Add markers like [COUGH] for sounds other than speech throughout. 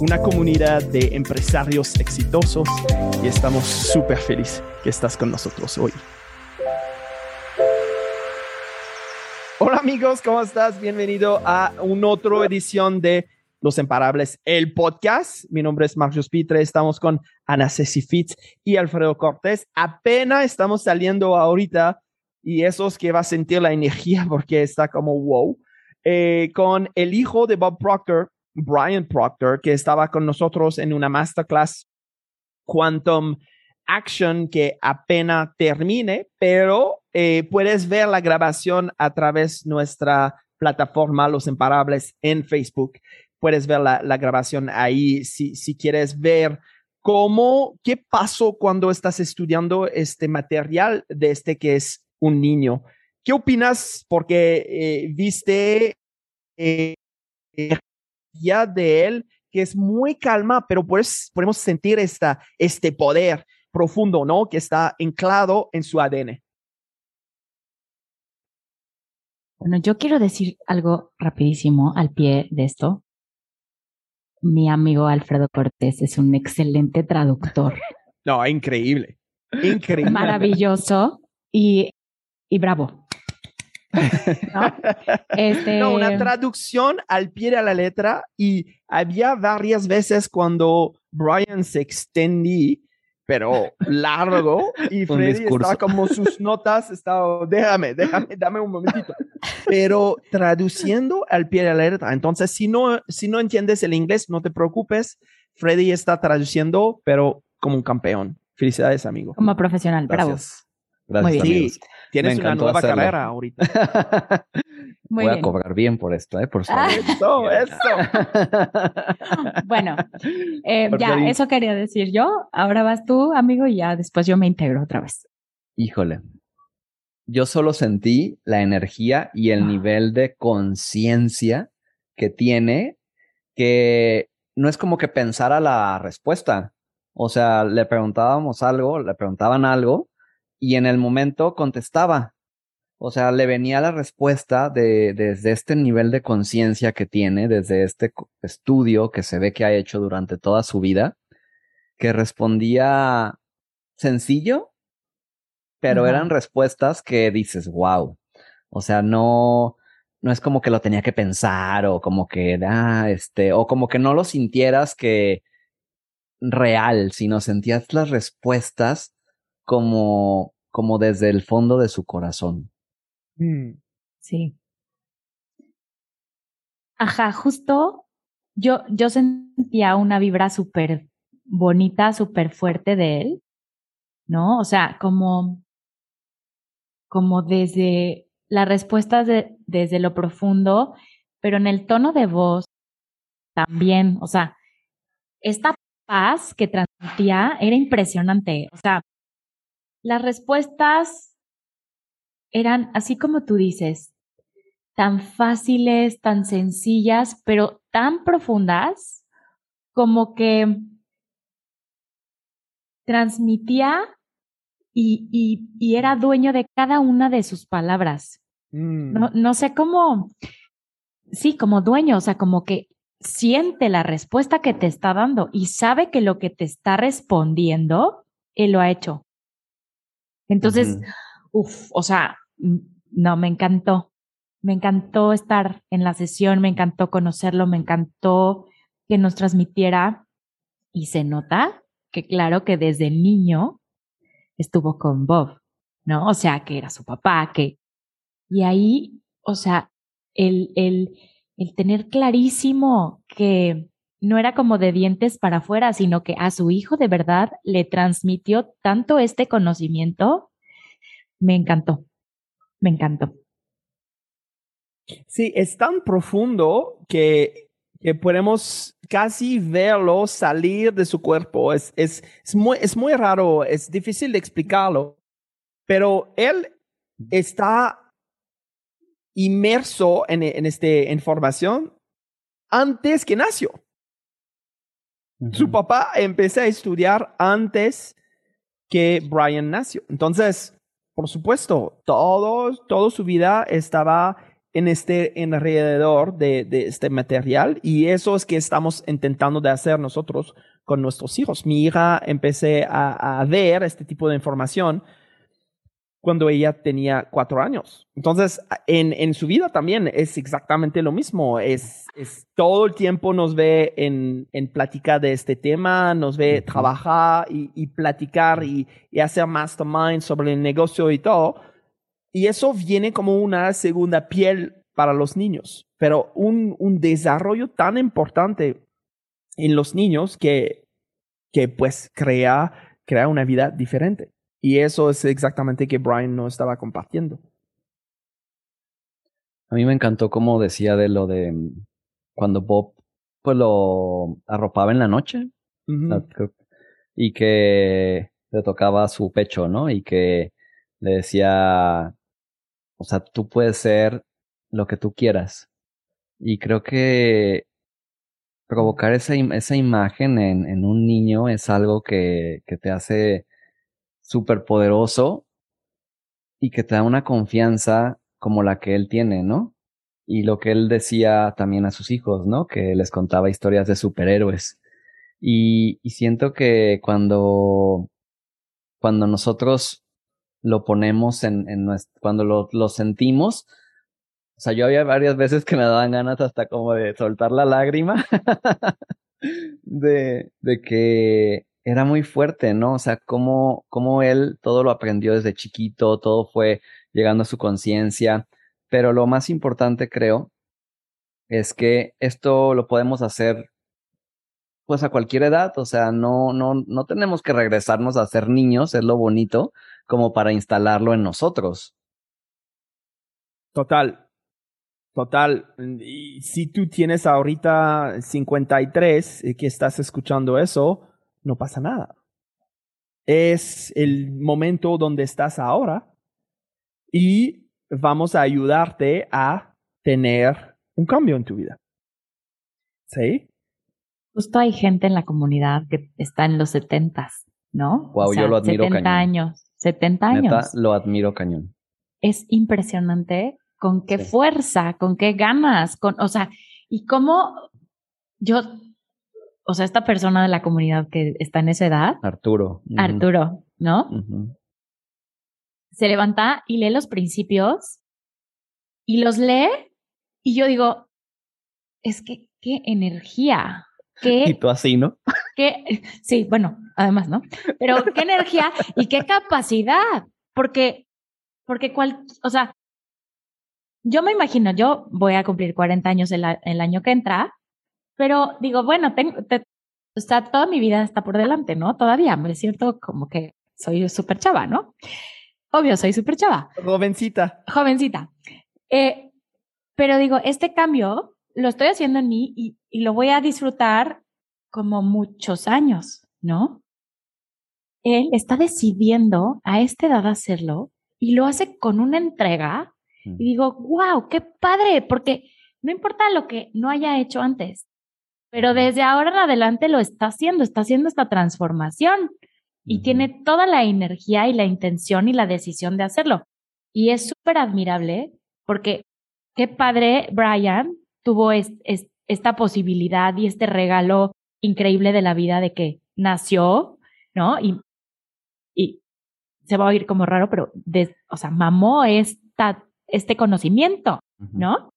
una comunidad de empresarios exitosos y estamos súper felices que estás con nosotros hoy. Hola amigos, ¿cómo estás? Bienvenido a una otra edición de Los Imparables, el podcast. Mi nombre es Marcos Pitre, estamos con Ana Ceci Fitz y Alfredo Cortés. Apenas estamos saliendo ahorita y eso es que va a sentir la energía porque está como wow. Eh, con el hijo de Bob Proctor, Brian Proctor, que estaba con nosotros en una masterclass Quantum Action que apenas termine, pero eh, puedes ver la grabación a través de nuestra plataforma Los Imparables en Facebook. Puedes ver la, grabación ahí si, si quieres ver cómo, qué pasó cuando estás estudiando este material de este que es un niño. ¿Qué opinas? Porque eh, viste eh, de él que es muy calma, pero pues podemos sentir esta, este poder profundo, ¿no? Que está anclado en su ADN. Bueno, yo quiero decir algo rapidísimo al pie de esto. Mi amigo Alfredo Cortés es un excelente traductor. [LAUGHS] No, increíble. Increíble. Maravilloso y, y bravo. [LAUGHS] ¿No? Este... no, una traducción al pie de la letra y había varias veces cuando Brian se extendía pero largo y [LAUGHS] Freddy estaba como sus notas, estaba, déjame, déjame, dame un momentito. Pero traduciendo al pie de la letra. Entonces, si no, si no entiendes el inglés, no te preocupes. Freddy está traduciendo, pero como un campeón. Felicidades, amigo. Como profesional, Gracias. bravo. Gracias, Muy bien. amigos. Sí, tienes una nueva hacerlo. carrera ahorita. [LAUGHS] Muy Voy bien. a cobrar bien por esto, ¿eh? Por Ah. favor. Eso, eso. [LAUGHS] Bueno, eh, [LAUGHS] ya, ahí- eso quería decir yo. Ahora vas tú, amigo, y ya después yo me integro otra vez. Híjole. Yo solo sentí la energía y el Ah. nivel de conciencia que tiene que no es como que pensara la respuesta. O sea, le preguntábamos algo, le preguntaban algo y en el momento contestaba. O sea, le venía la respuesta de, desde este nivel de conciencia que tiene, desde este estudio que se ve que ha hecho durante toda su vida, que respondía sencillo, pero eran respuestas que dices, wow. O sea, no, no es como que lo tenía que pensar o como que, ah, este, o como que no lo sintieras que real, sino sentías las respuestas como, como desde el fondo de su corazón. Mm, Sí. Ajá, justo yo, yo sentía una vibra súper bonita, súper fuerte de él, ¿no? O sea, como, como desde las respuestas de, desde lo profundo, pero en el tono de voz también, o sea, esta paz que transmitía era impresionante, o sea, las respuestas eran, así como tú dices, tan fáciles, tan sencillas, pero tan profundas como que transmitía y, y, y era dueño de cada una de sus palabras. mm. No, no sé cómo, sí, como dueño, o sea, como que siente la respuesta que te está dando y sabe que lo que te está respondiendo, él lo ha hecho. Entonces, Ujú. Uf, o sea, no, me encantó. Me encantó estar en la sesión, me encantó conocerlo, me encantó que nos transmitiera y se nota que claro que desde niño estuvo con Bob, ¿no? O sea, que era su papá, que... Y ahí, o sea, el, el, el tener clarísimo que no era como de dientes para afuera, sino que a su hijo de verdad le transmitió tanto este conocimiento, me encantó, me encantó. Sí, es tan profundo que que podemos casi verlo salir de su cuerpo. Es, es, es, muy, es muy raro, es difícil de explicarlo, pero él está inmerso en, en esta información antes que nació. Su papá empezó a estudiar antes que Brian nació. Entonces, por supuesto, todo, toda su vida estaba en este alrededor de, de, este material y eso es que estamos intentando de hacer nosotros con nuestros hijos. Mi hija empecé a, a ver este tipo de información cuando ella tenía cuatro años. Entonces, en, en su vida también es exactamente lo mismo. Es, es todo el tiempo nos ve en, en platicar de este tema, nos ve trabajar y, y platicar y, y, hacer mastermind sobre el negocio y todo. Y eso viene como una segunda piel para los niños, pero un, un desarrollo tan importante en los niños que, que pues crea, crea una vida diferente. Y eso es exactamente que Brian no estaba compartiendo. A mí me encantó como decía de lo de cuando Bob pues lo arropaba en la noche y que le tocaba su pecho, ¿no? Y que le decía, o sea, tú puedes ser lo que tú quieras. Y creo que provocar esa, esa imagen en, en un niño es algo que, que te hace súper poderoso y que te da una confianza como la que él tiene, ¿no? Y lo que él decía también a sus hijos, ¿no? Que les contaba historias de superhéroes. Y, siento que cuando, cuando nosotros lo ponemos en, nuestro, cuando lo, lo sentimos, o sea, yo había varias veces que me daban ganas hasta como de soltar la lágrima [LAUGHS] de, de que era muy fuerte, ¿no? O sea, cómo, cómo él todo lo aprendió desde chiquito, todo fue llegando a su conciencia. Pero lo más importante, creo, es que esto lo podemos hacer pues a cualquier edad, o sea, no, no, no tenemos que regresarnos a ser niños, es lo bonito, como para instalarlo en nosotros. Total, total. Y si tú tienes ahorita 53 y que estás escuchando eso, no pasa nada. Es el momento donde estás ahora y vamos a ayudarte a tener un cambio en tu vida. ¿Sí? Justo hay gente en la comunidad que está en los setentas, ¿no? Wow, yo lo admiro 70 años, 70 años. Neta, lo admiro cañón. Es impresionante con qué fuerza, con qué ganas, con, o sea, y cómo yo o sea, esta persona de la comunidad que está en esa edad. Arturo. Arturo, ¿no? Se levanta y lee los principios y los lee y yo digo, es que qué energía. Qué, [LAUGHS] y tú así, ¿no? Qué, [LAUGHS] sí, bueno, además, ¿no? Pero qué energía y qué capacidad. Porque, porque cual, o sea, yo me imagino, yo voy a cumplir 40 años el, el año que entra pero digo, bueno, tengo, está, toda mi vida está por delante, ¿no? Todavía me siento como que soy súper chava, ¿no? Obvio, soy súper chava. Jovencita. Jovencita. Eh, pero digo, este cambio lo estoy haciendo en mí y, y lo voy a disfrutar como muchos años, ¿no? Él está decidiendo a esta edad hacerlo y lo hace con una entrega y digo, wow, qué padre, porque no importa lo que no haya hecho antes, pero desde ahora en adelante lo está haciendo, está haciendo esta transformación y tiene toda la energía y la intención y la decisión de hacerlo. Y es súper admirable porque qué padre Brian tuvo esta posibilidad y este regalo increíble de la vida de que nació, ¿no? Y, y se va a oír como raro, pero, de, o sea, mamó esta, este conocimiento, ¿no?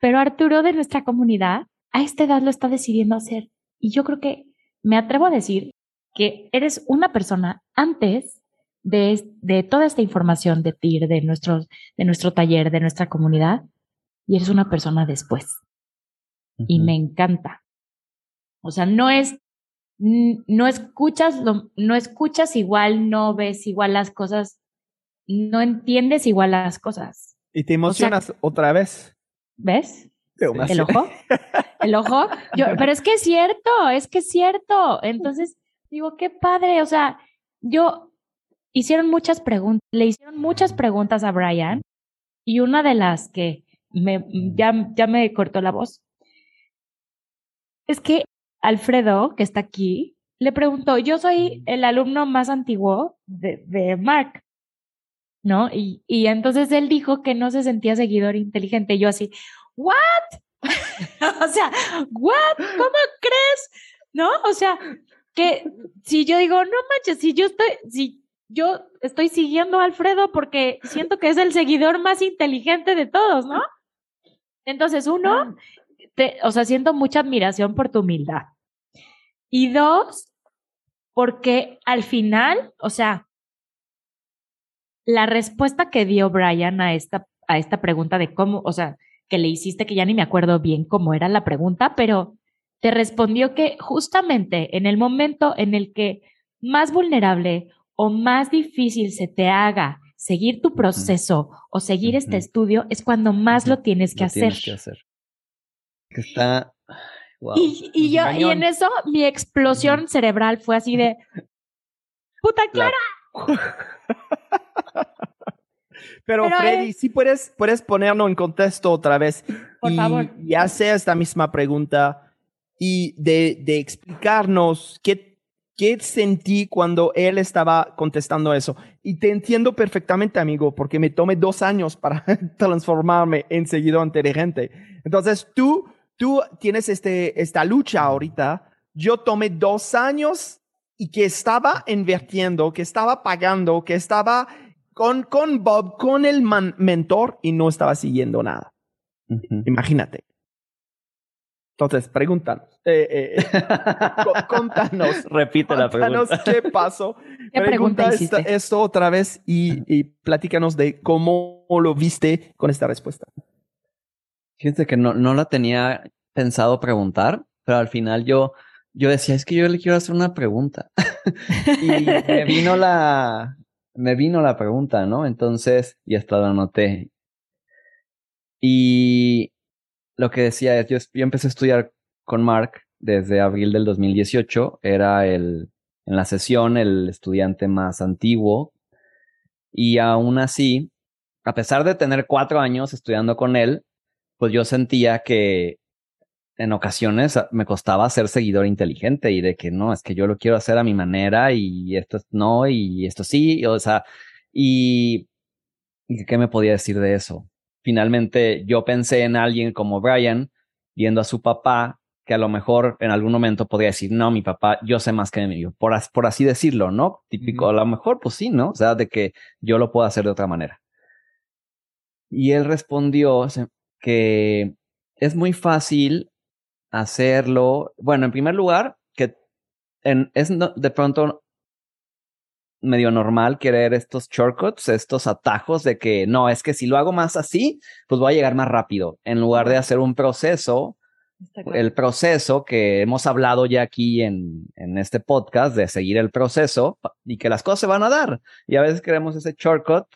Pero Arturo de nuestra comunidad a esta edad lo está decidiendo hacer. Y yo creo que me atrevo a decir que eres una persona antes de, de toda esta información de TIR, de, nuestro, de nuestro taller, de nuestra comunidad, y eres una persona después. Y me encanta. O sea, no es, no escuchas, no escuchas igual, no ves igual las cosas, no entiendes igual las cosas. Y te emocionas otra vez. ¿Ves? ¿El ojo? ¿El ojo? Yo, [LAUGHS] pero es que es cierto, es que es cierto. Entonces, digo, qué padre. O sea, yo hicieron muchas preguntas, le hicieron muchas preguntas a Brian y una de las que me, ya, ya me cortó la voz es que Alfredo, que está aquí, le preguntó, yo soy el alumno más antiguo de, de Mark, ¿no? Y, y entonces él dijo que no se sentía seguidor inteligente. Y yo así, ¿what? [LAUGHS] o sea, ¿what? ¿Cómo crees? ¿No? O sea, que si yo digo, no manches, si yo estoy, si yo estoy siguiendo a Alfredo porque siento que es el seguidor más inteligente de todos, ¿no? Entonces, uno, te, o sea, siento mucha admiración por tu humildad. Y dos, porque al final, o sea, la respuesta que dio Brian a esta, a esta pregunta de cómo, o sea, que le hiciste, que ya ni me acuerdo bien cómo era la pregunta, pero te respondió que justamente en el momento en el que más vulnerable o más difícil se te haga seguir tu proceso o seguir este estudio, es cuando más lo tienes que hacer. Tienes que hacer. Que está. Y, y, yo, y en eso mi explosión cerebral fue así de. [LAUGHS] ¡Puta Clara! [LAUGHS] [LAUGHS] Pero, Freddy, si puedes, puedes ponernos en contexto otra vez. Por y, favor. Y hacer esta misma pregunta y de, de explicarnos qué, qué sentí cuando él estaba contestando eso. Y te entiendo perfectamente, amigo, porque me tomé dos años para [LAUGHS] transformarme en seguidor inteligente. Entonces, tú, tú tienes este, esta lucha ahorita. Yo tomé dos años y que estaba invirtiendo, que estaba pagando, que estaba con, con Bob, con el man, mentor y no estaba siguiendo nada. Uh -huh. Imagínate. Entonces, pregúntanos. Eh, eh, [LAUGHS] contanos. Repite la pregunta. qué pasó. [LAUGHS] ¿Qué pregunta, esto otra vez y, y platícanos de cómo lo viste con esta respuesta. Fíjense que no, no la tenía pensado preguntar, pero al final yo, yo decía, es que yo le quiero hacer una pregunta. [LAUGHS] y me vino la, me vino la pregunta, ¿no? Entonces, y hasta la anoté. Y lo que decía es, yo, yo empecé a estudiar con Mark desde abril del 2018. Era el, en la sesión, el estudiante más antiguo. Y aún así, a pesar de tener cuatro años estudiando con él, pues yo sentía que en ocasiones me costaba ser seguidor inteligente y de que no, es que yo lo quiero hacer a mi manera y esto no, y esto sí, o sea, y, y ¿qué me podía decir de eso? Finalmente yo pensé en alguien como Brian, viendo a su papá, que a lo mejor en algún momento podría decir, no, mi papá, yo sé más que mi por, por así decirlo, ¿no? Típico, uh -huh. a lo mejor, pues sí, ¿no? O sea, de que yo lo puedo hacer de otra manera. Y él respondió que es muy fácil hacerlo. Bueno, en primer lugar, que en, es no, de pronto medio normal querer estos shortcuts, estos atajos de que no, es que si lo hago más así, pues voy a llegar más rápido, en lugar de hacer un proceso, el proceso que hemos hablado ya aquí en, en este podcast, de seguir el proceso y que las cosas se van a dar. Y a veces queremos ese shortcut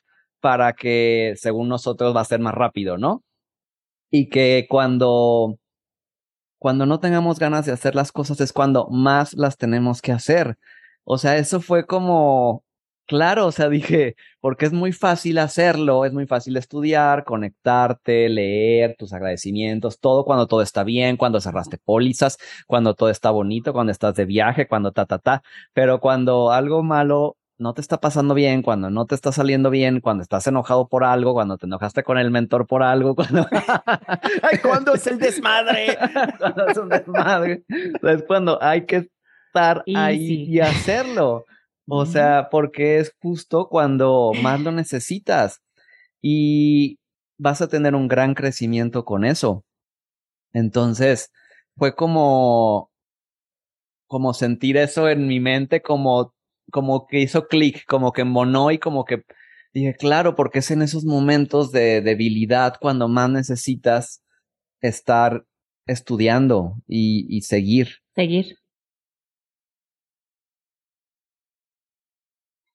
para que según nosotros va a ser más rápido, ¿no? Y que cuando cuando no tengamos ganas de hacer las cosas es cuando más las tenemos que hacer. O sea, eso fue como, claro, o sea, [LAUGHS] dije, porque es muy fácil hacerlo, es muy fácil estudiar, conectarte, leer tus agradecimientos, todo cuando todo está bien, cuando cerraste pólizas, cuando todo está bonito, cuando estás de viaje, cuando ta, ta, ta, pero cuando algo malo no te está pasando bien, cuando no te está saliendo bien, cuando estás enojado por algo, cuando te enojaste con el mentor por algo, [LAUGHS] cuando... Ay, ¿Cuándo es el desmadre? [LAUGHS] cuando es un desmadre. Es cuando hay que estar Easy. ahí y hacerlo. O sea, porque es justo cuando más lo necesitas. Y vas a tener un gran crecimiento con eso. Entonces, fue como, como sentir eso en mi mente, como como que hizo clic, como que monó y como que dije, claro, porque es en esos momentos de debilidad cuando más necesitas estar estudiando y, y seguir. Seguir.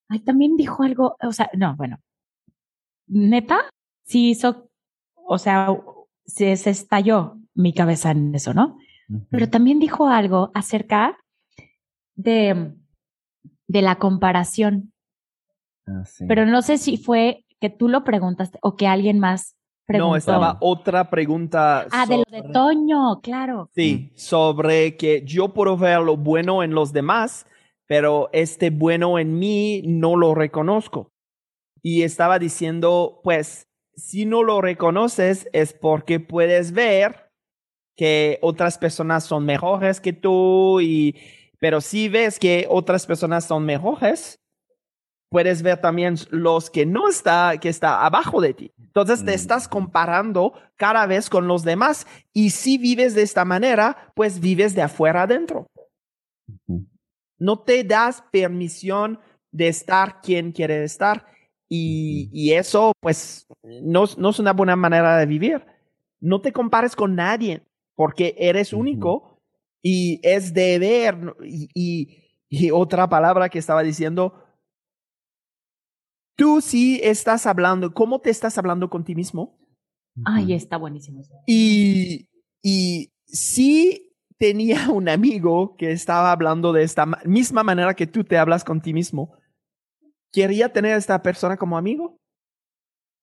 Ay, también dijo algo, o sea, no, bueno, neta, sí hizo, o sea, se, se estalló mi cabeza en eso, ¿no? Pero también dijo algo acerca de, de la comparación. Ah, sí. Pero no sé si fue que tú lo preguntaste o que alguien más preguntó. No, estaba otra pregunta. Ah, de lo de sobre- Toño, claro. Sí, sobre que yo puedo ver lo bueno en los demás, pero este bueno en mí no lo reconozco. Y estaba diciendo, pues, si no lo reconoces es porque puedes ver que otras personas son mejores que tú y pero si ves que otras personas son mejores, puedes ver también los que no está que está abajo de ti. Entonces te Mm. estás comparando cada vez con los demás y si vives de esta manera, pues vives de afuera adentro. No te das permisión de estar quien quiere estar y, y eso pues no, no es una buena manera de vivir. No te compares con nadie porque eres único y es deber y, y, y otra palabra que estaba diciendo, tú sí estás hablando, ¿cómo te estás hablando con ti mismo? Ay, está buenísimo. Y, y sí tenía un amigo que estaba hablando de esta ma- misma manera que tú te hablas con ti mismo. Quería tener a esta persona como amigo.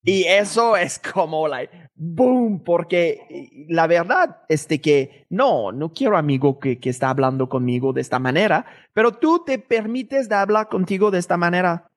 Y eso es como, like, boom, porque la verdad es de que no, no quiero amigo que, que está hablando conmigo de esta manera, pero tú te permites de hablar contigo de esta manera.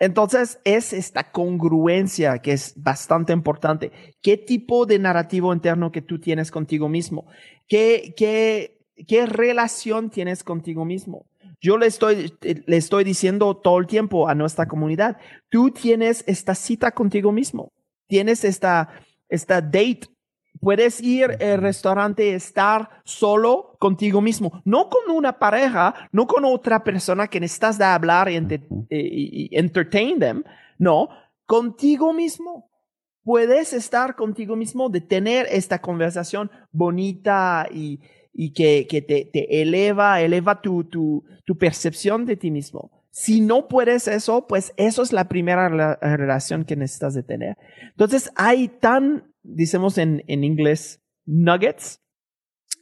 Entonces es esta congruencia que es bastante importante. ¿Qué tipo de narrativo interno que tú tienes contigo mismo? ¿Qué, qué, qué relación tienes contigo mismo? Yo le estoy, le estoy diciendo todo el tiempo a nuestra comunidad, tú tienes esta cita contigo mismo, tienes esta, esta date. Puedes ir al restaurante, estar solo contigo mismo, no con una pareja, no con otra persona que necesitas de hablar y, ente- y- y entertain them, no, contigo mismo. Puedes estar contigo mismo, de tener esta conversación bonita y, y que, que te, te eleva, eleva tu, tu, tu percepción de ti mismo. Si no puedes eso, pues eso es la primera rela- relación que necesitas de tener. Entonces hay tan, decimos en, en inglés, nuggets,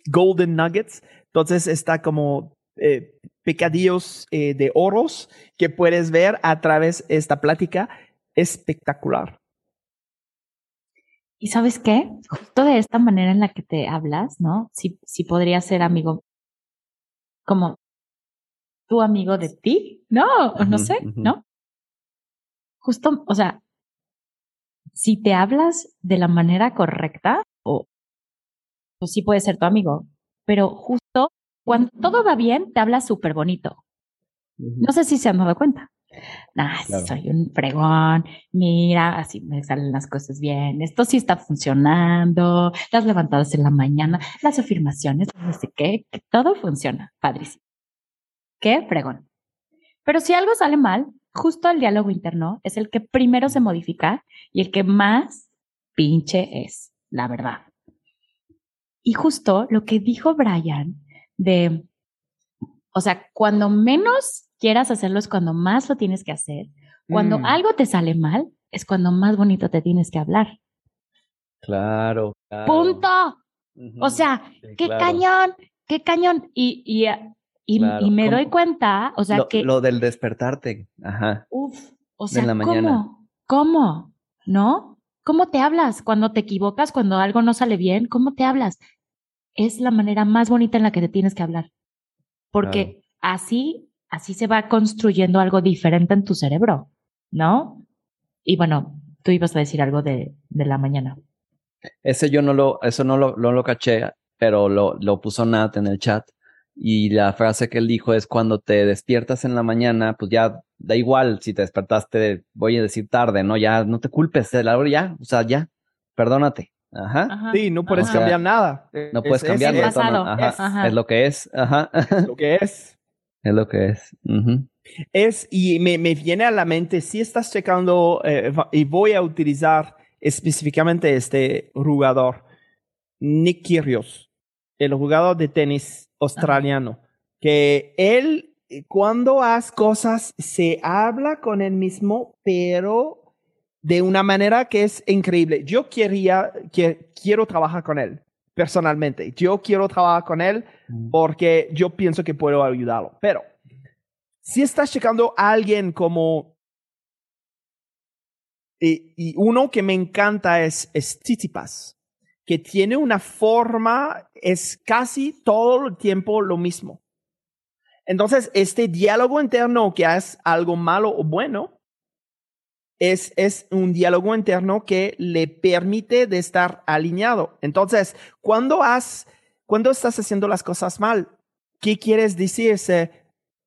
golden nuggets. Entonces está como eh, pecadillos eh, de oros que puedes ver a través de esta plática espectacular. ¿Y sabes qué? Justo de esta manera en la que te hablas, ¿no? Si, si podría ser amigo, como tu amigo de ti, ¿no? O no sé. ¿no? Justo, o sea, si te hablas de la manera correcta, o pues sí puede ser tu amigo, pero justo cuando todo va bien, te hablas súper bonito. No sé si se han dado cuenta. Nah, Claro. soy un fregón. Mira, así me salen las cosas bien. Esto sí está funcionando. Las levantadas en la mañana, las afirmaciones, no sé qué, que todo funciona. Padrísimo. Qué fregón. Pero si algo sale mal, justo el diálogo interno es el que primero se modifica y el que más pinche es, la verdad. Y justo lo que dijo Brian de, o sea, cuando menos quieras hacerlo es cuando más lo tienes que hacer. Cuando Mm. algo te sale mal es cuando más bonito te tienes que hablar. Claro. claro. Punto. O sea, Sí, qué claro. cañón, qué cañón. Y, y, y, Claro. y me ¿Cómo? doy cuenta, o sea, lo, que, lo del despertarte. Ajá. uf, o sea, la. ¿cómo? ¿Cómo? ¿No? ¿Cómo te hablas cuando te equivocas, cuando algo no sale bien? ¿Cómo te hablas? Es la manera más bonita en la que te tienes que hablar. Porque así, así se va construyendo algo diferente en tu cerebro, ¿no? Y bueno, tú ibas a decir algo de, de la mañana. Ese yo no lo, eso no lo, no lo caché, pero lo, lo puso Nat en el chat. Y la frase que él dijo es cuando te despiertas en la mañana, pues ya da igual si te despertaste, voy a decir tarde, ¿no? Ya no te culpes de la hora, ya, o sea, ya, perdónate. Ajá. Ajá. Sí, no puedes Ajá. cambiar nada. No Es- puedes es- pasado. ajá, Es- Ajá. Es lo que es. Ajá. es lo que es. Es lo que es. Es, y me, me viene a la mente, si estás checando, eh, y voy a utilizar específicamente este jugador, Nick Kyrgios, el jugador de tenis australiano, que él, eh, cuando hace cosas, se habla con él mismo, pero de una manera que es increíble. Yo quería, que, quiero trabajar con él personalmente. Yo quiero trabajar con él porque yo pienso que puedo ayudarlo. Pero si estás checando a alguien como... Y, y uno que me encanta es, es Tsitsipas, que tiene una forma, es casi todo el tiempo lo mismo. Entonces, este diálogo interno que es algo malo o bueno, es, es un diálogo interno que le permite de estar alineado. Entonces, cuando, has, cuando estás haciendo las cosas mal, ¿qué quieres decirse?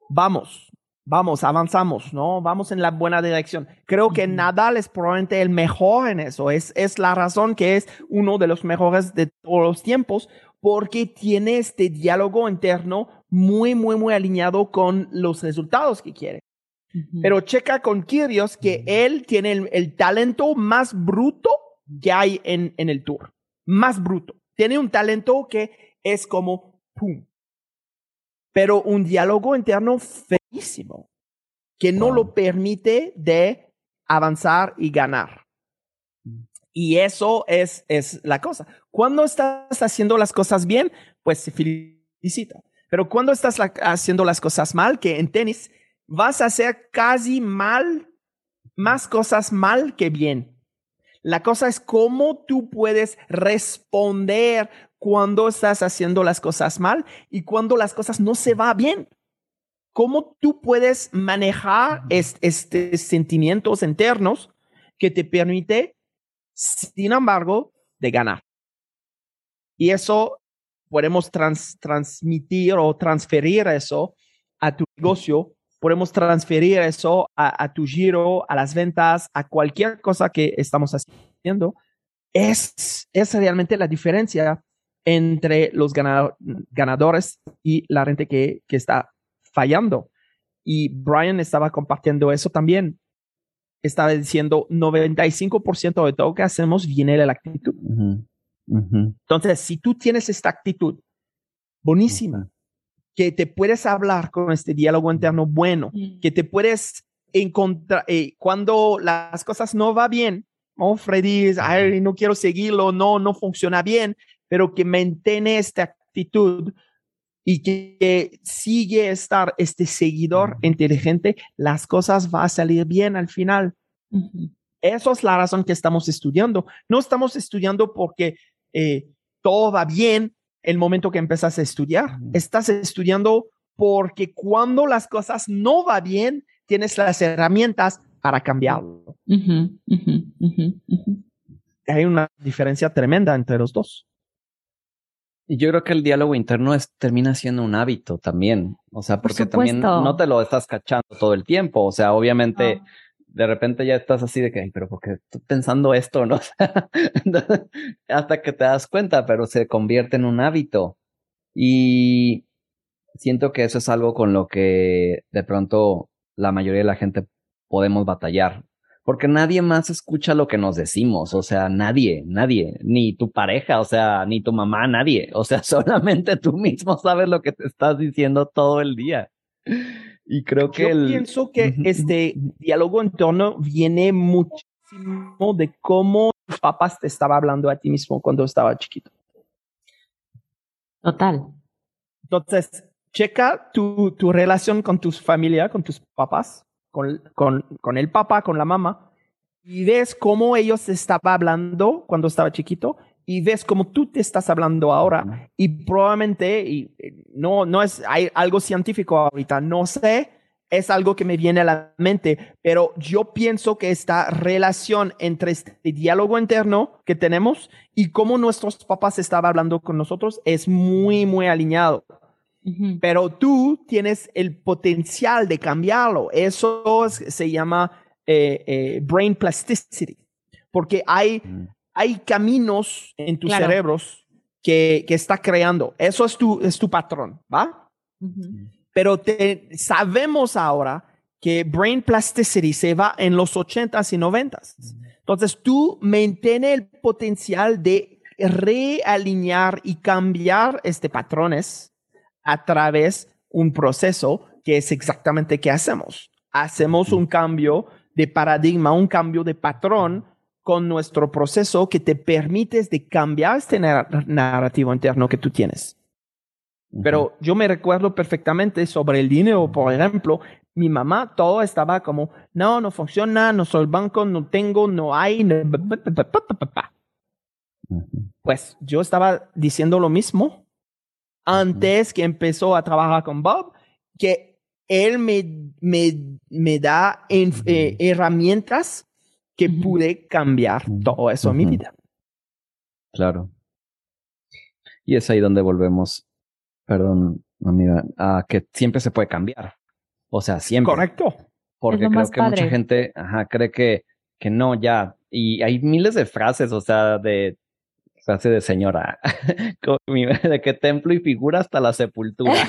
Vamos, vamos, avanzamos, ¿no? Vamos en la buena dirección. Creo que. Nadal es probablemente el mejor en eso. Es, es la razón que es uno de los mejores de todos los tiempos, porque tiene este diálogo interno muy, muy, muy alineado con los resultados que quiere. Pero checa con Kyrgios que él tiene el, el talento más bruto que hay en, en el tour. Más bruto. Tiene un talento que es como pum. Pero un diálogo interno feísimo que no Wow. lo permite de avanzar y ganar. Y eso es, es la cosa. Cuando estás haciendo las cosas bien, pues se felicita. Pero cuando estás la- haciendo las cosas mal, que en tenis vas a hacer casi mal, más cosas mal que bien. La cosa es cómo tú puedes responder cuando estás haciendo las cosas mal y cuando las cosas no se va bien. ¿Cómo tú puedes manejar est- estos sentimientos internos que te permite, sin embargo, de ganar? Y eso podemos trans- transmitir o transferir eso a tu negocio, podemos transferir eso a, a tu giro, a las ventas, a cualquier cosa que estamos haciendo. Es, es realmente la diferencia entre los gana- ganadores y la gente que, que está fallando. Y Brian estaba compartiendo eso también. Estaba diciendo 95% de todo que hacemos viene de la actitud. Ujú, ujú. Entonces, si tú tienes esta actitud buenísima, que te puedes hablar con este diálogo interno bueno, Mm. que te puedes encontrar, eh, cuando las cosas no va bien, oh, Freddy, ay, no quiero seguirlo, no, no funciona bien, pero que mantiene esta actitud y que, que sigue estar este seguidor inteligente, las cosas van a salir bien al final. Eso es la razón que estamos estudiando. No estamos estudiando porque eh, todo va bien el momento que empiezas a estudiar. Estás estudiando porque cuando las cosas no va bien, tienes las herramientas para cambiarlo. Hay una diferencia tremenda entre los dos. Y yo creo que el diálogo interno es, termina siendo un hábito también. O sea, Por porque también no te lo estás cachando todo el tiempo. O sea, obviamente. De repente ya estás así de que, "Ay, pero porque estoy pensando esto, ¿no? [LAUGHS] Hasta que te das cuenta, pero se convierte en un hábito. Y siento que eso es algo con lo que de pronto la mayoría de la gente podemos batallar. Porque nadie más escucha lo que nos decimos, o sea, nadie, nadie, ni tu pareja, o sea, ni tu mamá, nadie, o sea, [LAUGHS] solamente tú mismo sabes lo que te estás diciendo todo el día. Y creo que Yo el... pienso que este diálogo interno viene muchísimo de cómo tus papás te estaba hablando a ti mismo cuando estaba chiquito. Total. Entonces, checa tu, tu relación con tu familia, con tus papás, con, con, con el papá, con la mamá, y ves cómo ellos te estaban hablando cuando estaba chiquito y ves cómo tú te estás hablando ahora. Y probablemente, y eh, no, no es hay algo científico ahorita, no sé, es algo que me viene a la mente, pero yo pienso que esta relación entre este diálogo interno que tenemos y cómo nuestros papás estaban hablando con nosotros es muy, muy alineado. Pero tú tienes el potencial de cambiarlo. Eso es- se llama eh, eh, brain plasticity, porque hay, Mm, hay caminos en tus Claro. cerebros que, que está creando. Eso es tu, es tu patrón, ¿va? Pero te, sabemos ahora que brain plasticity se va en los 80s y 90s. Entonces tú mantienes el potencial de realinear y cambiar este patrones a través un proceso que es exactamente qué hacemos. Hacemos un cambio de paradigma, un cambio de patrón con nuestro proceso que te permites de cambiar este narrativo interno que tú tienes. Pero yo me recuerdo perfectamente sobre el dinero, por ejemplo, mi mamá todo estaba como, no, no funciona, no soy el banco, no tengo, no hay. Pues yo estaba diciendo lo mismo antes que empezó a trabajar con Bob, que él me, me, me da eh, herramientas que pude cambiar todo eso en mi vida. Claro. Y es ahí donde volvemos, perdón, amiga, a que siempre se puede cambiar. O sea, siempre. Correcto. Porque creo que mucha gente ajá, cree que, que no, ya. Y hay miles de frases, o sea, de frase de señora, [LAUGHS] de que templo y figura hasta la sepultura. [LAUGHS]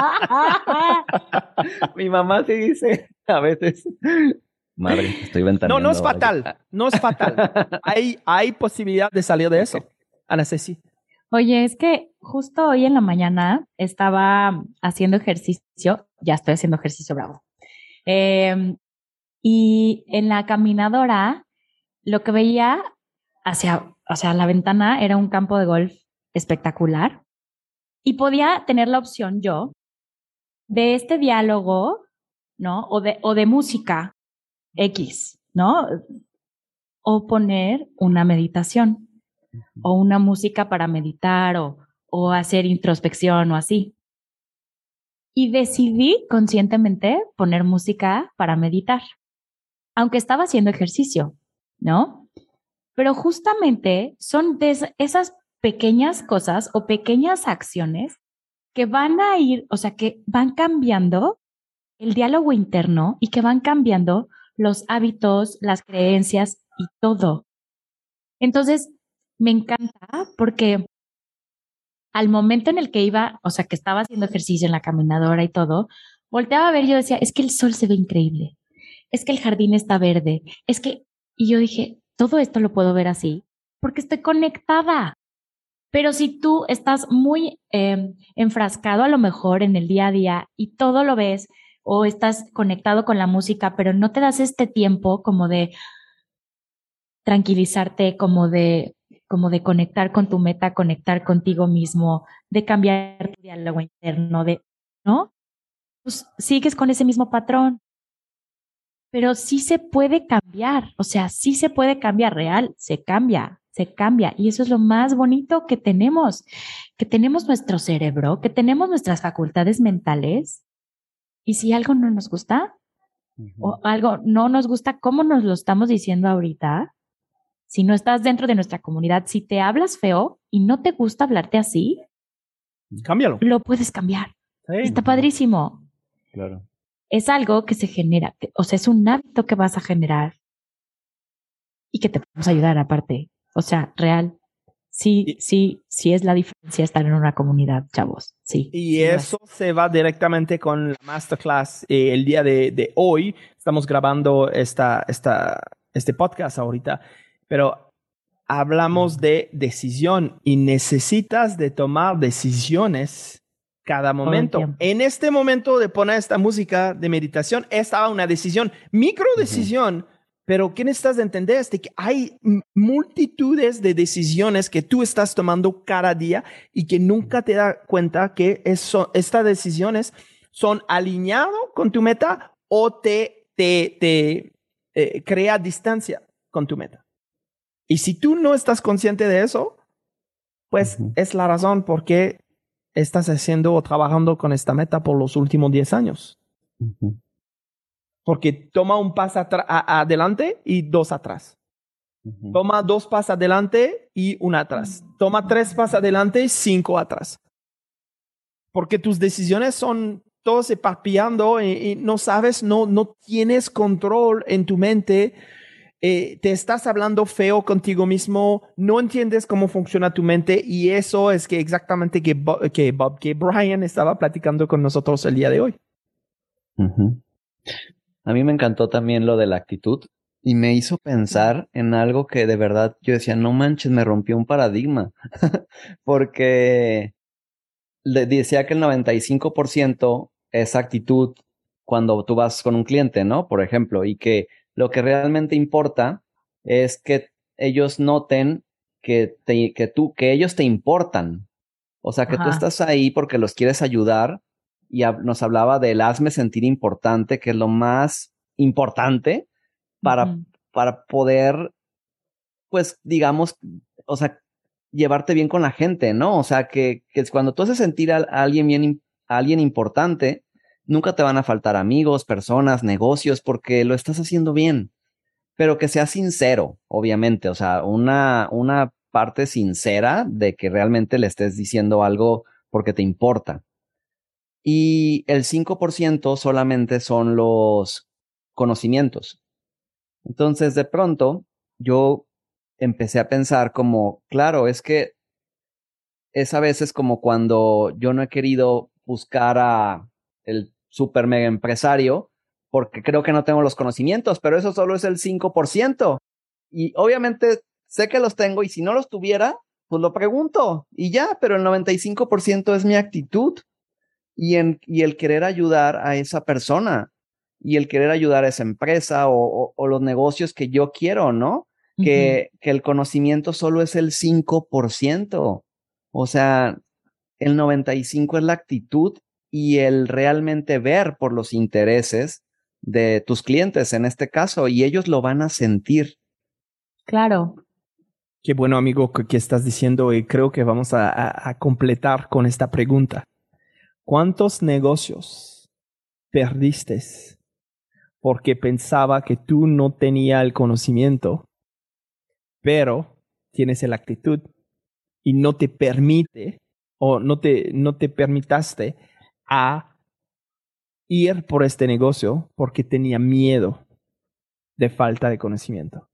[LAUGHS] Mi mamá sí dice a veces, madre, [LAUGHS] estoy ventaneando. No, no es fatal, no es fatal. [LAUGHS] hay, hay posibilidad de salir de eso. Ana Ceci. Oye, es que justo hoy en la mañana estaba haciendo ejercicio, ya estoy haciendo ejercicio bravo. Em, y en la caminadora, lo que veía hacia, hacia la ventana era un campo de golf espectacular. Y podía tener la opción yo de este diálogo, ¿no? O de, o de música X, ¿no? O poner una meditación o una música para meditar o, o hacer introspección o así. Y decidí conscientemente poner música para meditar, aunque estaba haciendo ejercicio, ¿no? Pero justamente son de esas pequeñas cosas o pequeñas acciones que van a ir, o sea, que van cambiando el diálogo interno y que van cambiando los hábitos, las creencias y todo. Entonces, me encanta porque al momento en el que iba, o sea, que estaba haciendo ejercicio en la caminadora y todo, volteaba a ver, yo decía, es que el sol se ve increíble, es que el jardín está verde, es que, y yo dije, todo esto lo puedo ver así porque estoy conectada. Pero si tú estás muy em, enfrascado a lo mejor en el día a día y todo lo ves o estás conectado con la música, pero no te das este tiempo como de tranquilizarte, como de como de conectar con tu meta, conectar contigo mismo, de cambiar tu diálogo interno, de, ¿no? Pues sigues con ese mismo patrón. Pero sí se puede cambiar, o sea, sí se puede cambiar, real, se cambia, se cambia. Y eso es lo más bonito que tenemos, que tenemos nuestro cerebro, que tenemos nuestras facultades mentales. Y si algo no nos gusta, o algo no nos gusta, ¿cómo nos lo estamos diciendo ahorita? si no estás dentro de nuestra comunidad, si te hablas feo y no te gusta hablarte así, cámbialo. Lo puedes cambiar. Está padrísimo. Claro. Es algo que se genera, o sea, es un hábito que vas a generar y que te podemos ayudar aparte. O sea, real. Sí, sí, sí es la diferencia estar en una comunidad, chavos. Sí. Y eso se va directamente con la masterclass. Eh, el día de, de, hoy estamos grabando esta, esta, este podcast ahorita pero hablamos de decisión y necesitas de tomar decisiones cada momento. En este momento de poner esta música de meditación, estaba una decisión, micro decisión, pero ¿qué necesitas de entender? Es que hay multitudes de decisiones que tú estás tomando cada día y que nunca te das cuenta que estas decisiones son alineadas con tu meta o te, te, te eh, crea distancia con tu meta. Y si tú no estás consciente de eso, pues es la razón por qué estás haciendo o trabajando con esta meta por los últimos 10 años. Porque toma un paso adelante y dos atrás. Toma dos pasos adelante y una atrás. Toma tres pasos adelante y cinco atrás. Porque tus decisiones son todos eparpillando y, y, no sabes, no, no tienes control en tu mente eh, te estás hablando feo contigo mismo, no entiendes cómo funciona tu mente y eso es que exactamente que, que Bob, que Brian estaba platicando con nosotros el día de hoy. A mí me encantó también lo de la actitud y me hizo pensar en algo que de verdad yo decía, no manches, me rompió un paradigma, [LAUGHS] porque le decía que el 95% es actitud, cuando tú vas con un cliente, ¿no? Por ejemplo, y que lo que realmente importa es que ellos noten que, te, que tú, que ellos te importan. O sea, que tú estás ahí porque los quieres ayudar y nos hablaba del hazme sentir importante, que es lo más importante para, para poder, pues, digamos, o sea, llevarte bien con la gente, ¿no? O sea, que, que cuando tú haces sentir a, alguien bien, a alguien importante, nunca te van a faltar amigos, personas, negocios, porque lo estás haciendo bien. Pero que sea sincero, obviamente, o sea, una, una parte sincera de que realmente le estés diciendo algo porque te importa. Y el 5% solamente son los conocimientos. Entonces, de pronto, yo empecé a pensar como, claro, es que es a veces como cuando yo no he querido buscar a el super mega empresario porque creo que no tengo los conocimientos, pero eso solo es el 5%. Y obviamente sé que los tengo y si no los tuviera, pues lo pregunto y ya, pero el 95% es mi actitud y, en, y el querer ayudar a esa persona y el querer ayudar a esa empresa o, o, los negocios que yo quiero, ¿no? que, que el conocimiento solo es el 5%. O sea, el 95% es la actitud y el realmente ver por los intereses de tus clientes en este caso y ellos lo van a sentir. Claro. Qué bueno amigo que, estás diciendo y creo que vamos a, completar con esta pregunta. ¿Cuántos negocios perdiste porque pensaba que tú no tenías el conocimiento, pero tienes la actitud y no te permite o no te, no te permitaste a ir por este negocio porque tenía miedo de falta de conocimiento.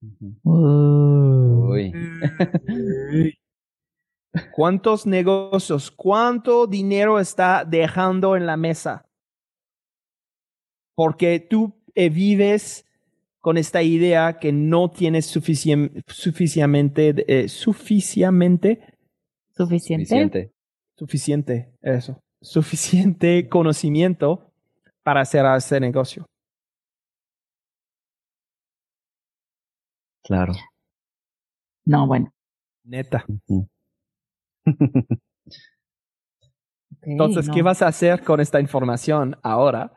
[LAUGHS] ¿Cuántos negocios, cuánto dinero está dejando en la mesa? Porque tú eh, vives con esta idea que no tienes suficientemente, suficientemente, suficientemente, suficiente, suficiente, eso, suficiente conocimiento para hacer ese negocio. Claro. No, bueno. Neta. Entonces, ¿qué vas a hacer con esta información ahora?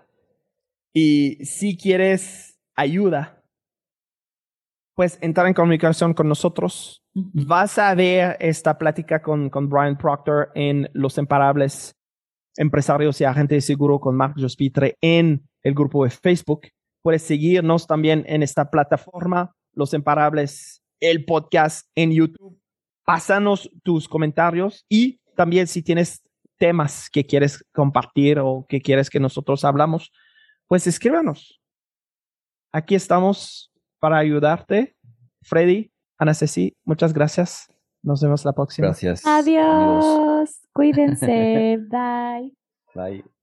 Y si quieres ayuda, pues entrar en comunicación con nosotros. Vas a ver esta plática con, con Brian Proctor en Los Imparables Empresarios y Agentes de Seguro con Mark Jospitre en el grupo de Facebook. Puedes seguirnos también en esta plataforma, Los Imparables, el podcast en YouTube. Pásanos tus comentarios y también si tienes temas que quieres compartir o que quieres que nosotros hablamos, pues escríbanos. Aquí estamos para ayudarte. Freddy, Ana Ceci, muchas gracias. Nos vemos la próxima. Gracias. Adiós. Cuídense. [LAUGHS] Bye. Bye.